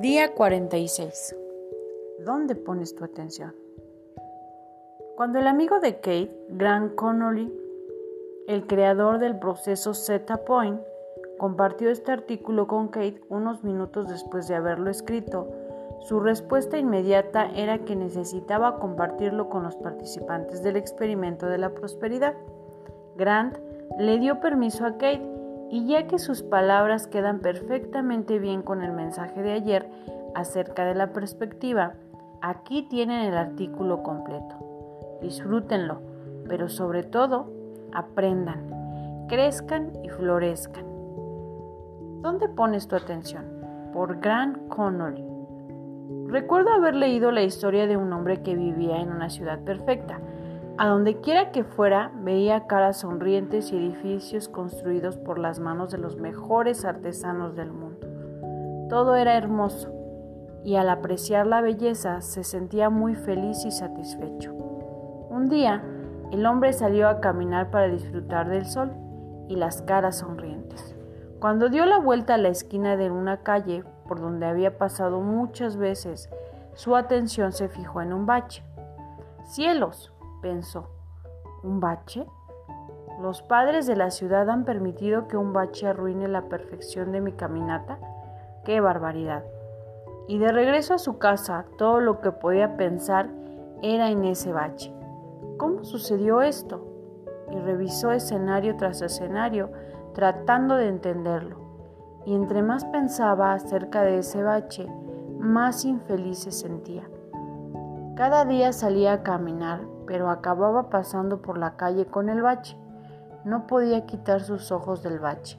Día 46. ¿Dónde pones tu atención? Cuando el amigo de Kate, Grant Connolly, el creador del proceso Zeta Point, compartió este artículo con Kate unos minutos después de haberlo escrito, su respuesta inmediata era que necesitaba compartirlo con los participantes del experimento de la prosperidad. Grant le dio permiso a Kate y ya que sus palabras quedan perfectamente bien con el mensaje de ayer acerca de la perspectiva, aquí tienen el artículo completo. Disfrútenlo, pero sobre todo, aprendan, crezcan y florezcan. ¿Dónde pones tu atención? Por Grant Connolly. Recuerdo haber leído la historia de un hombre que vivía en una ciudad perfecta a donde quiera que fuera, veía caras sonrientes y edificios construidos por las manos de los mejores artesanos del mundo. Todo era hermoso, y al apreciar la belleza se sentía muy feliz y satisfecho. Un día, el hombre salió a caminar para disfrutar del sol y las caras sonrientes. Cuando dio la vuelta a la esquina de una calle por donde había pasado muchas veces, su atención se fijó en un bache. ¡Cielos! Pensó. ¿Un bache? ¿Los padres de la ciudad han permitido que un bache arruine la perfección de mi caminata? ¡Qué barbaridad! Y de regreso a su casa, todo lo que podía pensar era en ese bache. ¿Cómo sucedió esto? Y revisó escenario tras escenario, tratando de entenderlo. Y entre más pensaba acerca de ese bache, más infeliz se sentía. Cada día salía a caminar, pero acababa pasando por la calle con el bache. No podía quitar sus ojos del bache.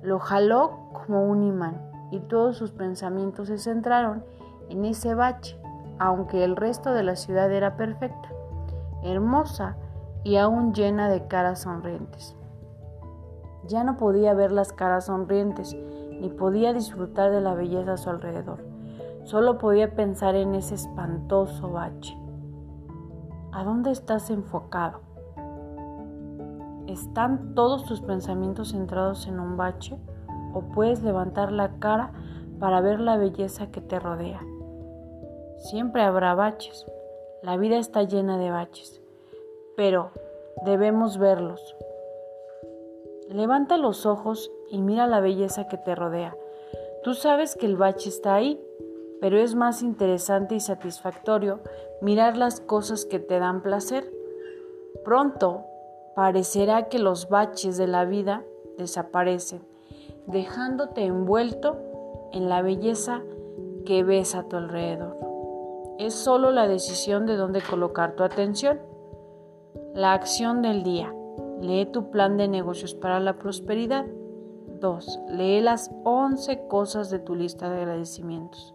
Lo jaló como un imán y todos sus pensamientos se centraron en ese bache, aunque el resto de la ciudad era perfecta, hermosa y aún llena de caras sonrientes. Ya no podía ver las caras sonrientes, ni podía disfrutar de la belleza a su alrededor. Solo podía pensar en ese espantoso bache. ¿A dónde estás enfocado? ¿Están todos tus pensamientos centrados en un bache o puedes levantar la cara para ver la belleza que te rodea? Siempre habrá baches. La vida está llena de baches, pero debemos verlos. Levanta los ojos y mira la belleza que te rodea. Tú sabes que el bache está ahí, pero es más interesante y satisfactorio mirar las cosas que te dan placer. Pronto parecerá que los baches de la vida desaparecen, dejándote envuelto en la belleza que ves a tu alrededor. Es solo la decisión de dónde colocar tu atención. La acción del día. Lee tu plan de negocios para la prosperidad. 2. Lee las 11 cosas de tu lista de agradecimientos.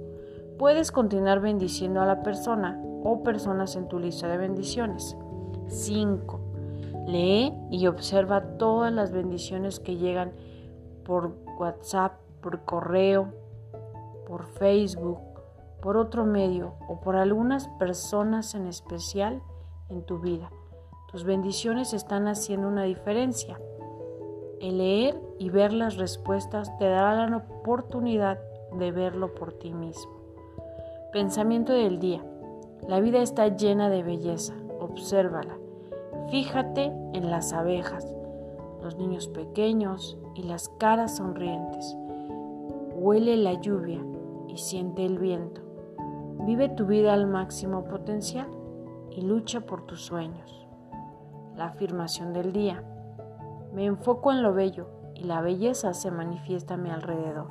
puedes continuar bendiciendo a la persona o personas en tu lista de bendiciones. 5. Lee y observa todas las bendiciones que llegan por WhatsApp, por correo, por Facebook, por otro medio o por algunas personas en especial en tu vida. Tus bendiciones están haciendo una diferencia. El leer y ver las respuestas te dará la oportunidad de verlo por ti mismo. Pensamiento del día. La vida está llena de belleza. Obsérvala. Fíjate en las abejas, los niños pequeños y las caras sonrientes. Huele la lluvia y siente el viento. Vive tu vida al máximo potencial y lucha por tus sueños. La afirmación del día. Me enfoco en lo bello y la belleza se manifiesta a mi alrededor.